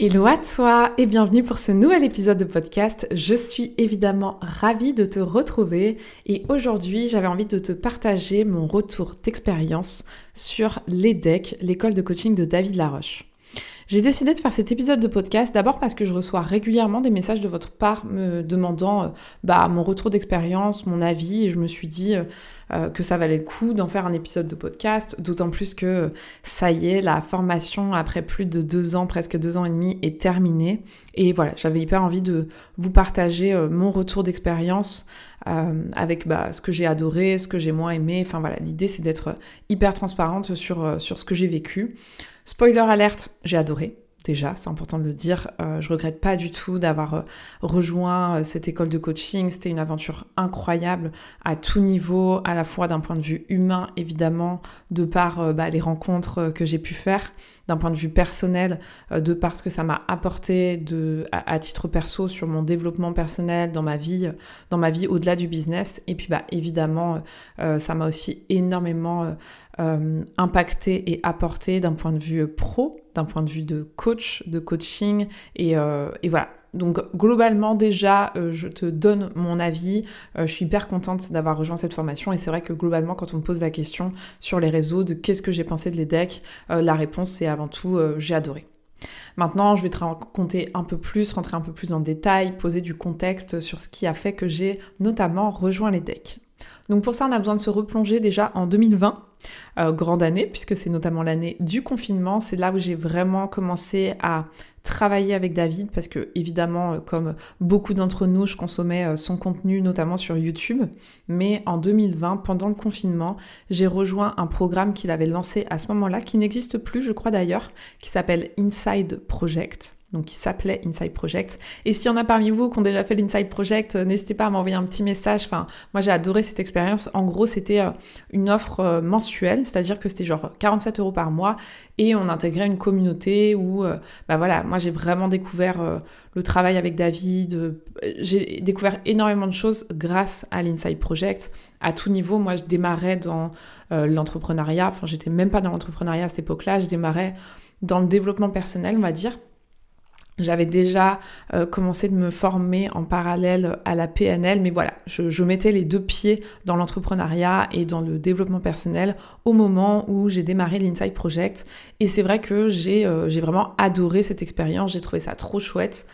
Hello à toi et bienvenue pour ce nouvel épisode de podcast. Je suis évidemment ravie de te retrouver et aujourd'hui j'avais envie de te partager mon retour d'expérience sur l'EDEC, l'école de coaching de David Laroche. J'ai décidé de faire cet épisode de podcast d'abord parce que je reçois régulièrement des messages de votre part me demandant euh, bah, mon retour d'expérience, mon avis, et je me suis dit euh, euh, que ça valait le coup d'en faire un épisode de podcast, d'autant plus que ça y est, la formation après plus de deux ans, presque deux ans et demi, est terminée. Et voilà, j'avais hyper envie de vous partager mon retour d'expérience avec bah, ce que j'ai adoré, ce que j'ai moins aimé. Enfin voilà, l'idée c'est d'être hyper transparente sur, sur ce que j'ai vécu. Spoiler alerte, j'ai adoré. Déjà, c'est important de le dire. Euh, je regrette pas du tout d'avoir euh, rejoint euh, cette école de coaching. C'était une aventure incroyable à tout niveau, à la fois d'un point de vue humain, évidemment, de par bah, les rencontres que j'ai pu faire, d'un point de vue personnel, de par ce que ça m'a apporté à, titre perso sur mon développement personnel, dans ma vie, dans ma vie au-delà du business. Et puis, bah, évidemment, ça m'a aussi énormément euh, impacté et apporté d'un point de vue pro, point de vue de coach, de coaching. Et, euh, voilà. Donc globalement déjà, euh, je te donne mon avis. je suis hyper contente d'avoir rejoint cette formation. Et c'est vrai que globalement, quand on me pose la question sur les réseaux de qu'est-ce que j'ai pensé de l'EDEC, la réponse c'est avant tout j'ai adoré. Maintenant, je vais te raconter un peu plus, rentrer un peu plus dans le détail, poser du contexte sur ce qui a fait que j'ai notamment rejoint l'EDEC. Donc pour ça, on a besoin de se replonger déjà en 2020 euh, grande année, puisque c'est notamment l'année du confinement. C'est là où j'ai vraiment commencé à travailler avec David, parce que évidemment, euh, comme beaucoup d'entre nous, je consommais euh, son contenu, notamment sur YouTube. Mais en 2020, pendant le confinement, j'ai rejoint un programme qu'il avait lancé à ce moment-là, qui n'existe plus, je crois d'ailleurs, qui s'appelle Inside Project donc qui s'appelait Inside Project. Et s'il y en a parmi vous qui ont déjà fait l'Inside Project, euh, n'hésitez pas à m'envoyer un petit message. Enfin, moi j'ai adoré cette expérience. En gros, c'était euh, une offre euh, mensuelle, c'est-à-dire que c'était genre 47 euros par mois et on intégrait une communauté où, bah voilà, moi j'ai vraiment découvert le travail avec David. j'ai découvert énormément de choses grâce à l'Inside Project à tout niveau. Moi, je démarrais dans l'entrepreneuriat. Enfin, j'étais même pas dans l'entrepreneuriat à cette époque-là. Je démarrais dans le développement personnel, on va dire. J'avais déjà euh, commencé de me former en parallèle à la PNL, mais voilà, je, mettais les deux pieds dans l'entrepreneuriat et dans le développement personnel au moment où j'ai démarré l'Inside Project. Et c'est vrai que j'ai euh, vraiment adoré cette expérience, j'ai trouvé ça trop chouette.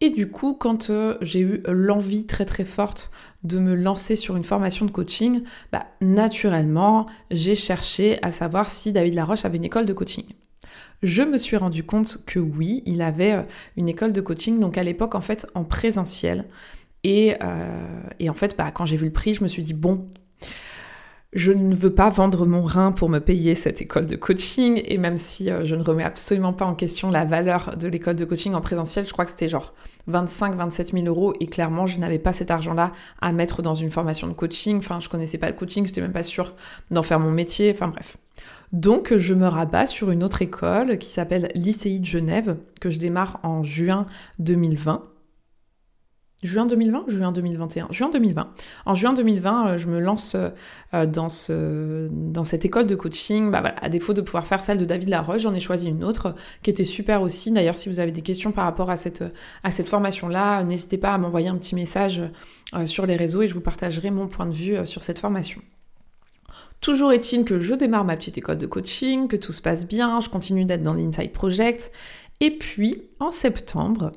Et du coup, quand euh, j'ai eu l'envie très très forte de me lancer sur une formation de coaching, bah, naturellement, j'ai cherché à savoir si David Laroche avait une école de coaching je me suis rendu compte que oui, il avait euh, une école de coaching, donc à l'époque en fait en présentiel. Et, euh, et en fait, bah, quand j'ai vu le prix, je me suis dit, bon, je ne veux pas vendre mon rein pour me payer cette école de coaching. Et même si euh, je ne remets absolument pas en question la valeur de l'école de coaching en présentiel, je crois que c'était genre 25, 27 000 euros. Et clairement, je n'avais pas cet argent-là à mettre dans une formation de coaching. Enfin, je connaissais pas le coaching, j'étais même pas sûre d'en faire mon métier. Enfin, bref. Donc, je me rabats sur une autre école qui s'appelle l'ICI de Genève, que je démarre en juin 2020. Juin 2020 ou juin 2021 Juin 2020. En juin 2020, euh, je me lance euh, dans, ce, dans cette école de coaching. Bah à défaut de pouvoir faire celle de David Laroche, j'en ai choisi une autre qui était super aussi. D'ailleurs, si vous avez des questions par rapport à cette, formation-là, n'hésitez pas à m'envoyer un petit message euh, sur les réseaux et je vous partagerai mon point de vue sur cette formation. Toujours est-il que je démarre ma petite école de coaching, que tout se passe bien, je continue d'être dans l'Inside Project. Et puis, en septembre,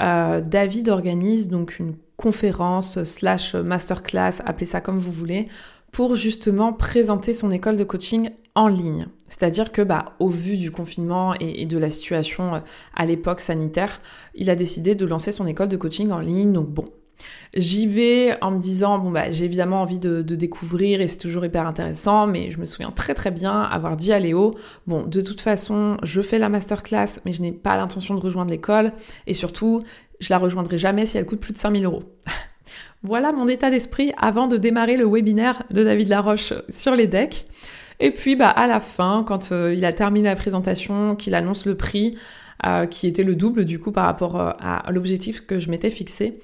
euh, David organise donc une conférence slash masterclass, appelez ça comme vous voulez, pour justement présenter son école de coaching en ligne. C'est-à-dire que, bah, au vu du confinement et, de la situation euh, à l'époque sanitaire, il a décidé de lancer son école de coaching en ligne. Donc bon, J'y vais en me disant, bon bah j'ai évidemment envie de, découvrir et c'est toujours hyper intéressant, mais je me souviens très très bien avoir dit à Léo, bon de toute façon je fais la masterclass, mais je n'ai pas l'intention de rejoindre l'école, et surtout je la rejoindrai jamais si elle coûte plus de 5000 euros. voilà mon état d'esprit avant de démarrer le webinaire de David Laroche sur les decks. Et puis bah à la fin, quand euh, il a terminé la présentation, qu'il annonce le prix, euh, qui était le double du coup par rapport euh, à l'objectif que je m'étais fixé,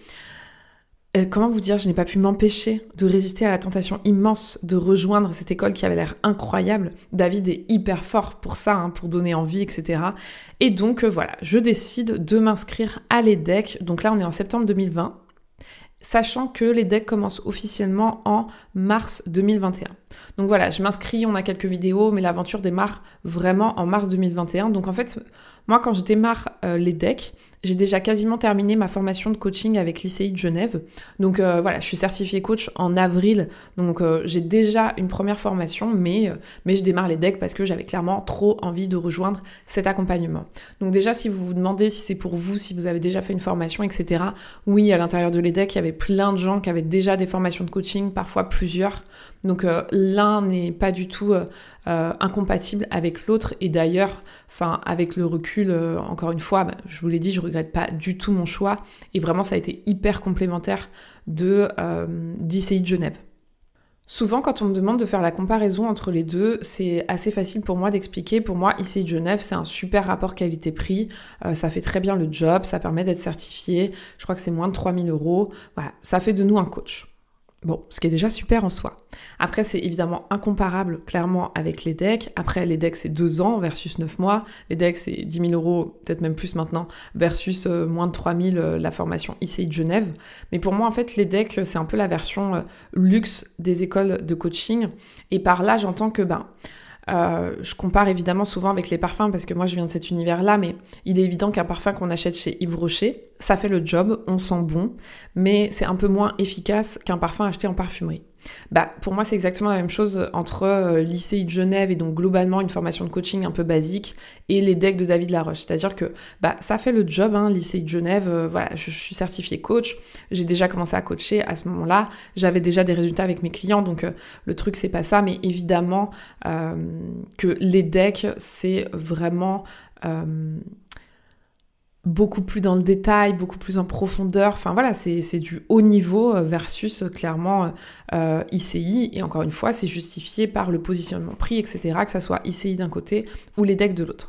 euh, comment vous dire, je n'ai pas pu m'empêcher de résister à la tentation immense de rejoindre cette école qui avait l'air incroyable. David est hyper fort pour ça, hein, pour donner envie, etc. Et donc euh, voilà, je décide de m'inscrire à l'EDEC. Donc là, on est en septembre 2020 sachant que les decks commencent officiellement en mars 2021. Donc voilà, je m'inscris, on a quelques vidéos, mais l'aventure démarre vraiment en mars 2021. Donc en fait, moi quand je démarre euh, les decks, j'ai déjà quasiment terminé ma formation de coaching avec l'ICI de Genève. Donc euh, voilà, je suis certifiée coach en avril. Donc euh, j'ai déjà une première formation, mais, mais je démarre les decks parce que j'avais clairement trop envie de rejoindre cet accompagnement. Donc déjà, si vous vous demandez si c'est pour vous, si vous avez déjà fait une formation, etc. Oui, à l'intérieur de l'EDEC, il y avait plein de gens qui avaient déjà des formations de coaching, parfois plusieurs. Donc euh, l'un n'est pas du tout euh, euh, incompatible avec l'autre. Et d'ailleurs, enfin avec le recul, encore une fois, bah, je vous l'ai dit, je regrette pas du tout mon choix. Et vraiment, ça a été hyper complémentaire de d'ICI de Genève. Souvent, quand on me demande de faire la comparaison entre les deux, c'est assez facile pour moi d'expliquer. Pour moi, ici Genève, c'est un super rapport qualité-prix. ça fait très bien le job, ça permet d'être certifié. Je crois que c'est moins de 3000 euros. Voilà, ça fait de nous un coach. Bon, ce qui est déjà super en soi. Après, c'est évidemment incomparable clairement avec les decks. Après, les decks, c'est deux ans versus neuf mois. Les decks, c'est 10 000 euros, peut-être même plus maintenant, versus euh, moins de 3 000 euh, la formation ICI de Genève. Mais pour moi, en fait, les decks, c'est un peu la version euh, luxe des écoles de coaching. Et par là, j'entends que, ben, euh, je compare évidemment souvent avec les parfums parce que moi je viens de cet univers-là, mais il est évident qu'un parfum qu'on achète chez Yves Rocher, ça fait le job, on sent bon, mais c'est un peu moins efficace qu'un parfum acheté en parfumerie. Bah, pour moi, c'est exactement la même chose entre euh, lycée de Genève et donc globalement une formation de coaching un peu basique et les decks de David Laroche. C'est-à-dire que bah, ça fait le job, hein, lycée de Genève. Euh, voilà, je, suis certifiée coach. J'ai déjà commencé à coacher à ce moment-là. J'avais déjà des résultats avec mes clients, donc euh, le truc c'est pas ça. Mais évidemment que les decks, c'est vraiment beaucoup plus dans le détail, beaucoup plus en profondeur. Enfin voilà, c'est du haut niveau euh, versus euh, clairement euh, ICI. Et encore une fois, c'est justifié par le positionnement prix, etc., que ça soit ICI d'un côté ou les decks de l'autre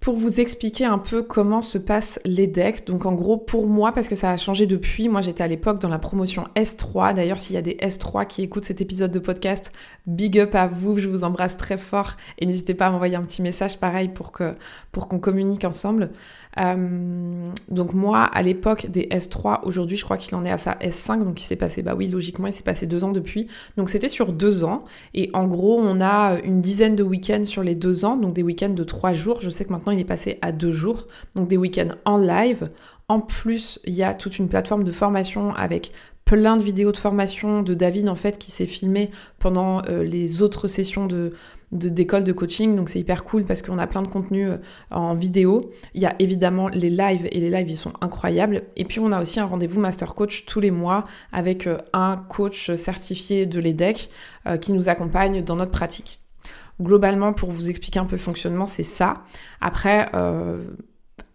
pour vous expliquer un peu comment se passent les decks. Donc en gros, pour moi, parce que ça a changé depuis, moi j'étais à l'époque dans la promotion S3. D'ailleurs, s'il y a des S3 qui écoutent cet épisode de podcast, big up à vous, je vous embrasse très fort et n'hésitez pas à m'envoyer un petit message pareil pour que pour qu'on communique ensemble. Euh, donc moi, à l'époque des S3, aujourd'hui je crois qu'il en est à sa S5, donc il s'est passé, bah oui, logiquement il s'est passé deux ans depuis. Donc c'était sur deux ans, et en gros on a une dizaine de week-ends sur les deux ans, donc des week-ends de trois jours. Je sais que maintenant il est passé à deux jours, donc des week-ends en live. En plus, il y a toute une plateforme de formation avec plein de vidéos de formation de David en fait qui s'est filmé pendant euh, les autres sessions de d'école de, coaching, donc c'est hyper cool parce qu'on a plein de contenu euh, en vidéo. Il y a évidemment les lives et les lives ils sont incroyables. Et puis on a aussi un rendez-vous master coach tous les mois avec euh, un coach certifié de l'EDEC qui nous accompagne dans notre pratique. Globalement, pour vous expliquer un peu le fonctionnement, c'est ça. Après,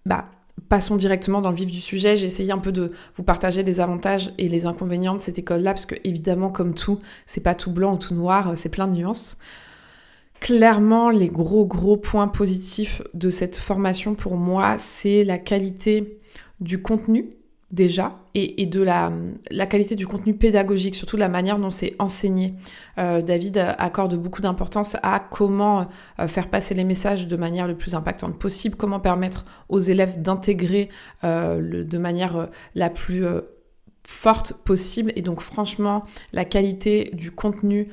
bah passons directement dans le vif du sujet. J'ai essayé un peu de vous partager les avantages et les inconvénients de cette école-là, parce que évidemment, comme tout, c'est pas tout blanc ou tout noir, c'est plein de nuances. Clairement, les gros gros points positifs de cette formation pour moi, c'est la qualité du contenu déjà et, de la, qualité du contenu pédagogique, surtout de la manière dont c'est enseigné. Euh, David accorde beaucoup d'importance à comment euh, faire passer les messages de manière le plus impactante possible, comment permettre aux élèves d'intégrer euh, de manière la plus forte possible et donc franchement la qualité du contenu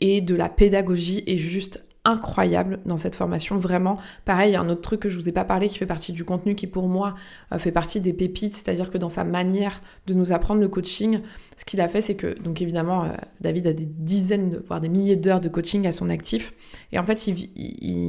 et de la pédagogie est juste incroyable dans cette formation, vraiment. Pareil, il y a un autre truc que je vous ai pas parlé qui fait partie du contenu qui pour moi euh, fait partie des pépites, c'est-à-dire que dans sa manière de nous apprendre le coaching, ce qu'il a fait c'est que, donc évidemment, euh, David a des dizaines, voire des milliers d'heures de coaching à son actif, et en fait,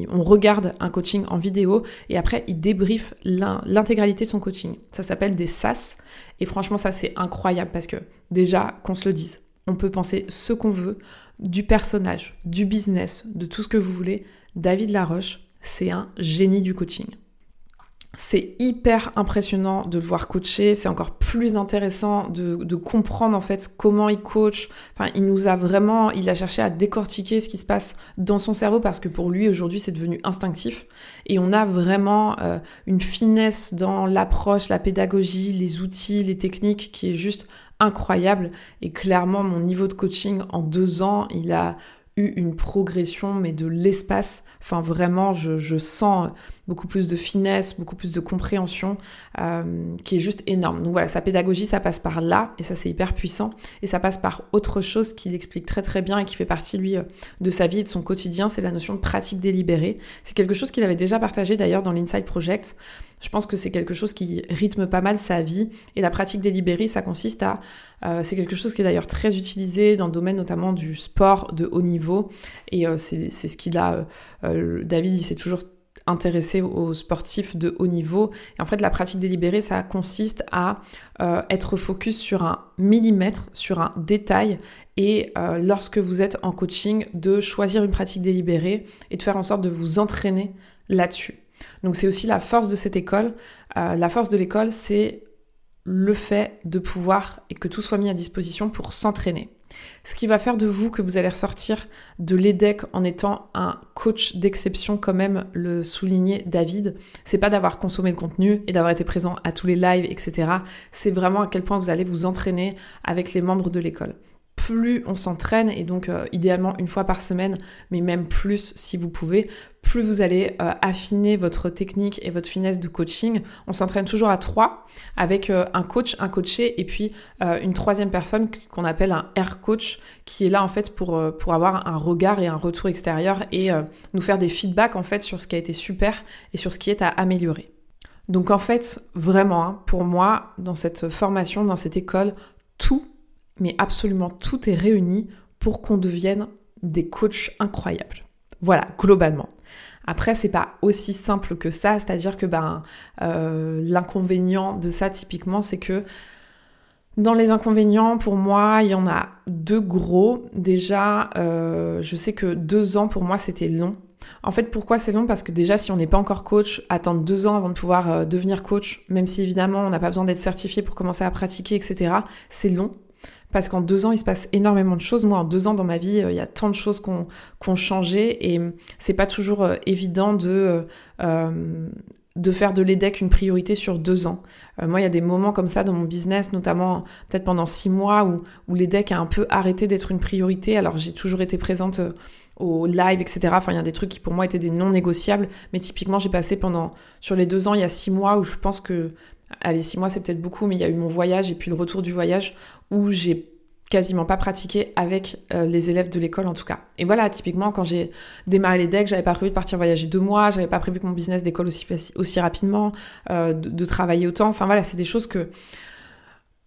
on regarde un coaching en vidéo et après il débriefe l'intégralité de son coaching. Ça s'appelle des SAS, et franchement ça c'est incroyable parce que déjà qu'on se le dise, on peut penser ce qu'on veut du personnage, du business, de tout ce que vous voulez. David Laroche, c'est un génie du coaching. C'est hyper impressionnant de le voir coacher, c'est encore plus intéressant de, comprendre en fait comment il coach. Enfin, il nous a vraiment, il a cherché à décortiquer ce qui se passe dans son cerveau parce que pour lui aujourd'hui c'est devenu instinctif et on a vraiment euh, une finesse dans l'approche, la pédagogie, les outils, les techniques qui est juste incroyable. Et clairement, mon niveau de coaching en deux ans, il a eu une progression, mais de l'espace. Enfin, vraiment, je, sens beaucoup plus de finesse, beaucoup plus de compréhension, euh, qui est juste énorme. Donc voilà, sa pédagogie, ça passe par là, et ça c'est hyper puissant. Et ça passe par autre chose qu'il explique très très bien et qui fait partie, lui, euh, de sa vie et de son quotidien, c'est la notion de pratique délibérée. C'est quelque chose qu'il avait déjà partagé d'ailleurs dans l'Inside Project. Je pense que c'est quelque chose qui rythme pas mal sa vie. Et la pratique délibérée, ça consiste à... Euh, c'est quelque chose qui est d'ailleurs très utilisé dans le domaine notamment du sport de haut niveau. Et euh, c'est ce qu'il a... Euh, David, il s'est toujours intéressé aux sportifs de haut niveau. Et en fait, la pratique délibérée, ça consiste à être focus sur un millimètre, sur un détail, et lorsque vous êtes en coaching, de choisir une pratique délibérée et de faire en sorte de vous entraîner là-dessus. Donc c'est aussi la force de cette école. Euh, la force de l'école, c'est le fait de pouvoir et que tout soit mis à disposition pour s'entraîner. Ce qui va faire de vous que vous allez ressortir de l'EDEC en étant un coach d'exception, comme même le soulignait David, c'est pas d'avoir consommé le contenu et d'avoir été présent à tous les lives, etc. C'est vraiment à quel point vous allez vous entraîner avec les membres de l'école plus on s'entraîne, et donc euh, idéalement une fois par semaine, mais même plus si vous pouvez, plus vous allez euh, affiner votre technique et votre finesse de coaching. On s'entraîne toujours à trois avec euh, un coach, un coaché et puis une troisième personne qu'on appelle un air coach qui est là en fait pour, avoir un regard et un retour extérieur et nous faire des feedbacks en fait sur ce qui a été super et sur ce qui est à améliorer. Donc en fait, vraiment, hein, pour moi, dans cette formation, dans cette école, tout mais absolument tout est réuni pour qu'on devienne des coachs incroyables. Voilà, globalement. Après, c'est pas aussi simple que ça, c'est-à-dire que ben, euh, l'inconvénient de ça, typiquement, c'est que dans les inconvénients, pour moi, il y en a deux gros. Déjà, euh, je sais que deux ans, pour moi, c'était long. En fait, pourquoi c'est long? Parce que déjà, si on n'est pas encore coach, attendre deux ans avant de pouvoir euh, devenir coach, même si évidemment on n'a pas besoin d'être certifié pour commencer à pratiquer, etc., c'est long parce qu'en deux ans, il se passe énormément de choses. Moi, en deux ans dans ma vie, euh, il y a tant de choses qui ont changé et c'est pas toujours euh, évident de, euh, de faire de l'EDEC une priorité sur deux ans. moi, il y a des moments comme ça dans mon business, notamment peut-être pendant six mois, où, où l'EDEC a un peu arrêté d'être une priorité. Alors, j'ai toujours été présente au live, etc. Enfin, il y a des trucs qui pour moi étaient des non négociables. Mais typiquement, j'ai passé pendant, sur les deux ans, il y a six mois où je pense que allez, six mois c'est peut-être beaucoup, mais il y a eu mon voyage et puis le retour du voyage où j'ai quasiment pas pratiqué avec euh, les élèves de l'école en tout cas. Et voilà, typiquement quand j'ai démarré les decks, j'avais pas prévu de partir voyager deux mois, j'avais pas prévu que mon business décolle aussi, aussi rapidement, euh, de, de, travailler autant. Enfin voilà, c'est des choses que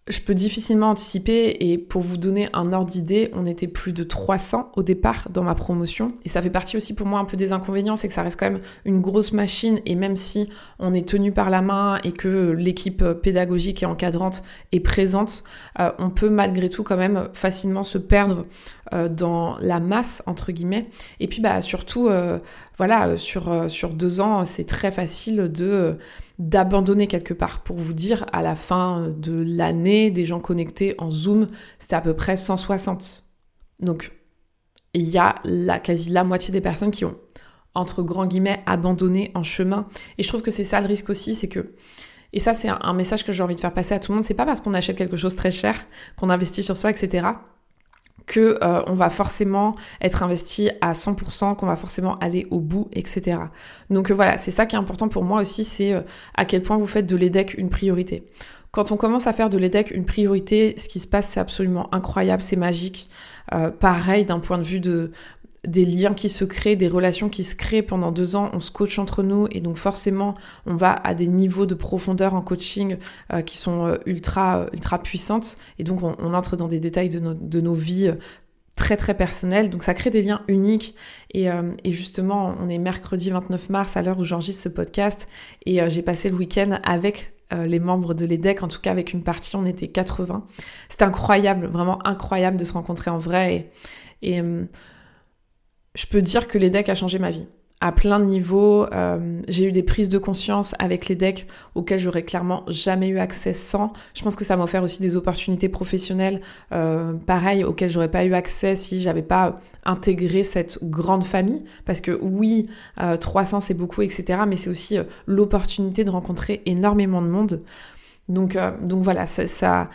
je peux difficilement anticiper et pour vous donner un ordre d'idée, on était plus de 300 au départ dans ma promotion. Et ça fait partie aussi pour moi un peu des inconvénients, c'est que ça reste quand même une grosse machine et même si on est tenu par la main et que l'équipe pédagogique et encadrante est présente, euh, on peut malgré tout quand même facilement se perdre euh, dans la masse entre guillemets. Et puis bah surtout euh, voilà sur sur deux ans c'est très facile de d'abandonner quelque part. Pour vous dire, à la fin de l'année, des gens connectés en Zoom, c'était à peu près 160. Donc, il y a la, quasi la moitié des personnes qui ont, entre grands guillemets, abandonné en chemin. Et je trouve que c'est ça le risque aussi, c'est que et ça, c'est un message que j'ai envie de faire passer à tout le monde. C'est pas parce qu'on achète quelque chose très cher, qu'on investit sur soi, etc., que euh, on va forcément être investi à 100%, qu'on va forcément aller au bout, etc. Donc euh, voilà, c'est ça qui est important pour moi aussi, c'est euh, à quel point vous faites de l'EDEC une priorité. Quand on commence à faire de l'EDEC une priorité, ce qui se passe, c'est absolument incroyable, c'est magique. pareil d'un point de vue de des liens qui se créent, des relations qui se créent pendant deux ans, on se coach entre nous et donc forcément on va à des niveaux de profondeur en coaching euh, qui sont euh, ultra ultra puissantes et donc on, entre dans des détails de, de nos vies très très personnelles. Donc ça crée des liens uniques et, et, justement on est mercredi 29 mars à l'heure où j'enregistre ce podcast et j'ai passé le week-end avec les membres de l'EDEC, en tout cas avec une partie, on était 80. C'était incroyable, vraiment incroyable de se rencontrer en vrai et je peux dire que les decks a changé ma vie à plein de niveaux. Euh, j'ai eu des prises de conscience avec les decks auxquelles j'aurais clairement jamais eu accès sans. Je pense que ça m'a offert aussi des opportunités professionnelles, euh, pareil, auxquelles j'aurais pas eu accès si j'avais pas intégré cette grande famille. Parce que oui, 300 euh, c'est beaucoup, etc. Mais c'est aussi l'opportunité de rencontrer énormément de monde. Donc, donc voilà, ça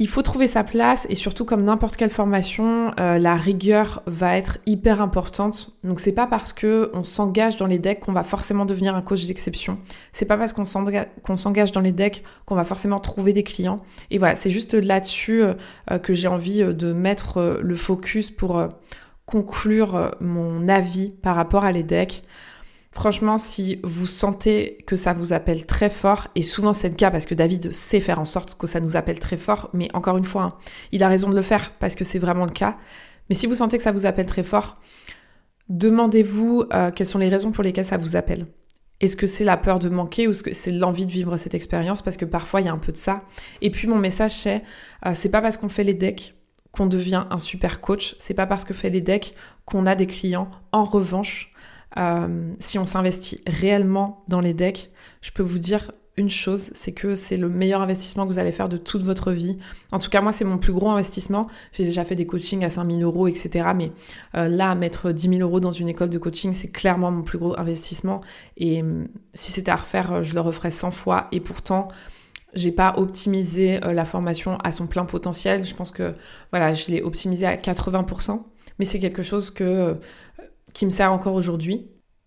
il faut trouver sa place et surtout comme n'importe quelle formation, euh, la rigueur va être hyper importante. Donc c'est pas parce que on s'engage dans les decks qu'on va forcément devenir un coach d'exception. C'est pas parce qu'on s'engage dans les decks qu'on va forcément trouver des clients. Et voilà, c'est juste là-dessus euh, euh, que j'ai envie de mettre le focus pour conclure mon avis par rapport à les decks. Franchement, si vous sentez que ça vous appelle très fort, et souvent c'est le cas parce que David sait faire en sorte que ça nous appelle très fort, mais encore une fois, hein, il a raison de le faire parce que c'est vraiment le cas. Mais si vous sentez que ça vous appelle très fort, demandez-vous euh, quelles sont les raisons pour lesquelles ça vous appelle. Est-ce que c'est la peur de manquer ou est-ce que c'est l'envie de vivre cette expérience? Parce que parfois il y a un peu de ça. Et puis mon message c'est, euh, c'est pas parce qu'on fait les decks qu'on devient un super coach. C'est pas parce qu'on fait les decks qu'on a des clients. En revanche, euh, si on s'investit réellement dans les decks, je peux vous dire une chose, c'est que c'est le meilleur investissement que vous allez faire de toute votre vie. En tout cas, moi, c'est mon plus gros investissement. J'ai déjà fait des coachings à 5000 euros, etc. Mais euh, là, mettre 10 000 euros dans une école de coaching, c'est clairement mon plus gros investissement. Et euh, si c'était à refaire, je le referais 100 fois. Et pourtant, j'ai pas optimisé la formation à son plein potentiel. Je pense que voilà, je l'ai optimisé à 80%. Mais c'est quelque chose que qui me sert encore aujourd'hui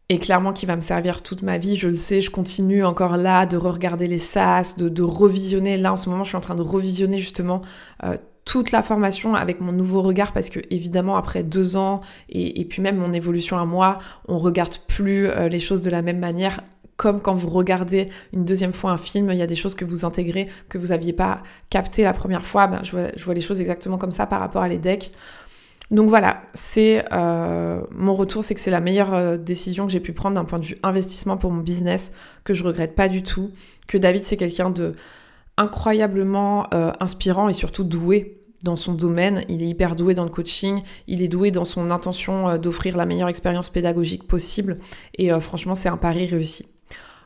et clairement qui va me servir toute ma vie. Je le sais, je continue encore là de regarder les SAS, de, revisionner. Là, en ce moment, je suis en train de revisionner justement euh, toute la formation avec mon nouveau regard parce que évidemment après deux ans et, puis même mon évolution à moi, on regarde plus euh, les choses de la même manière. Comme quand vous regardez une deuxième fois un film, il y a des choses que vous intégrez que vous n'aviez pas capté la première fois. Ben, je, vois, je vois les choses exactement comme ça par rapport à les decks. Donc voilà, c'est euh, mon retour, c'est que c'est la meilleure euh, décision que j'ai pu prendre d'un point de vue investissement pour mon business, que je regrette pas du tout, que David c'est quelqu'un de incroyablement euh, inspirant et surtout doué dans son domaine. Il est hyper doué dans le coaching, il est doué dans son intention d'offrir la meilleure expérience pédagogique possible et franchement c'est un pari réussi.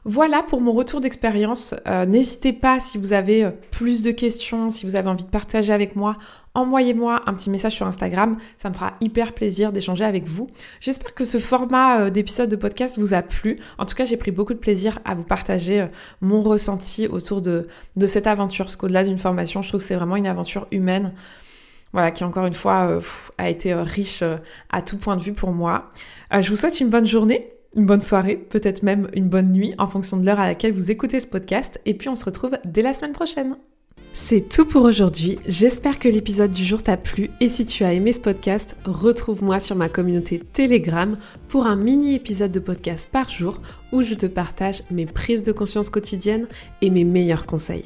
Voilà pour mon retour d'expérience. N'hésitez pas si vous avez plus de questions, si vous avez envie de partager avec moi, envoyez-moi un petit message sur Instagram, ça me fera hyper plaisir d'échanger avec vous. J'espère que ce format euh, d'épisode de podcast vous a plu. En tout cas, j'ai pris beaucoup de plaisir à vous partager euh, mon ressenti autour de, cette aventure, parce qu'au-delà d'une formation, je trouve que c'est vraiment une aventure humaine. Voilà, qui encore une fois euh, a été riche à tout point de vue pour moi. je vous souhaite une bonne journée, une bonne soirée, peut-être même une bonne nuit en fonction de l'heure à laquelle vous écoutez ce podcast. Et puis on se retrouve dès la semaine prochaine. C'est tout pour aujourd'hui, j'espère que l'épisode du jour t'a plu et si tu as aimé ce podcast, retrouve-moi sur ma communauté Telegram pour un mini épisode de podcast par jour où je te partage mes prises de conscience quotidiennes et mes meilleurs conseils.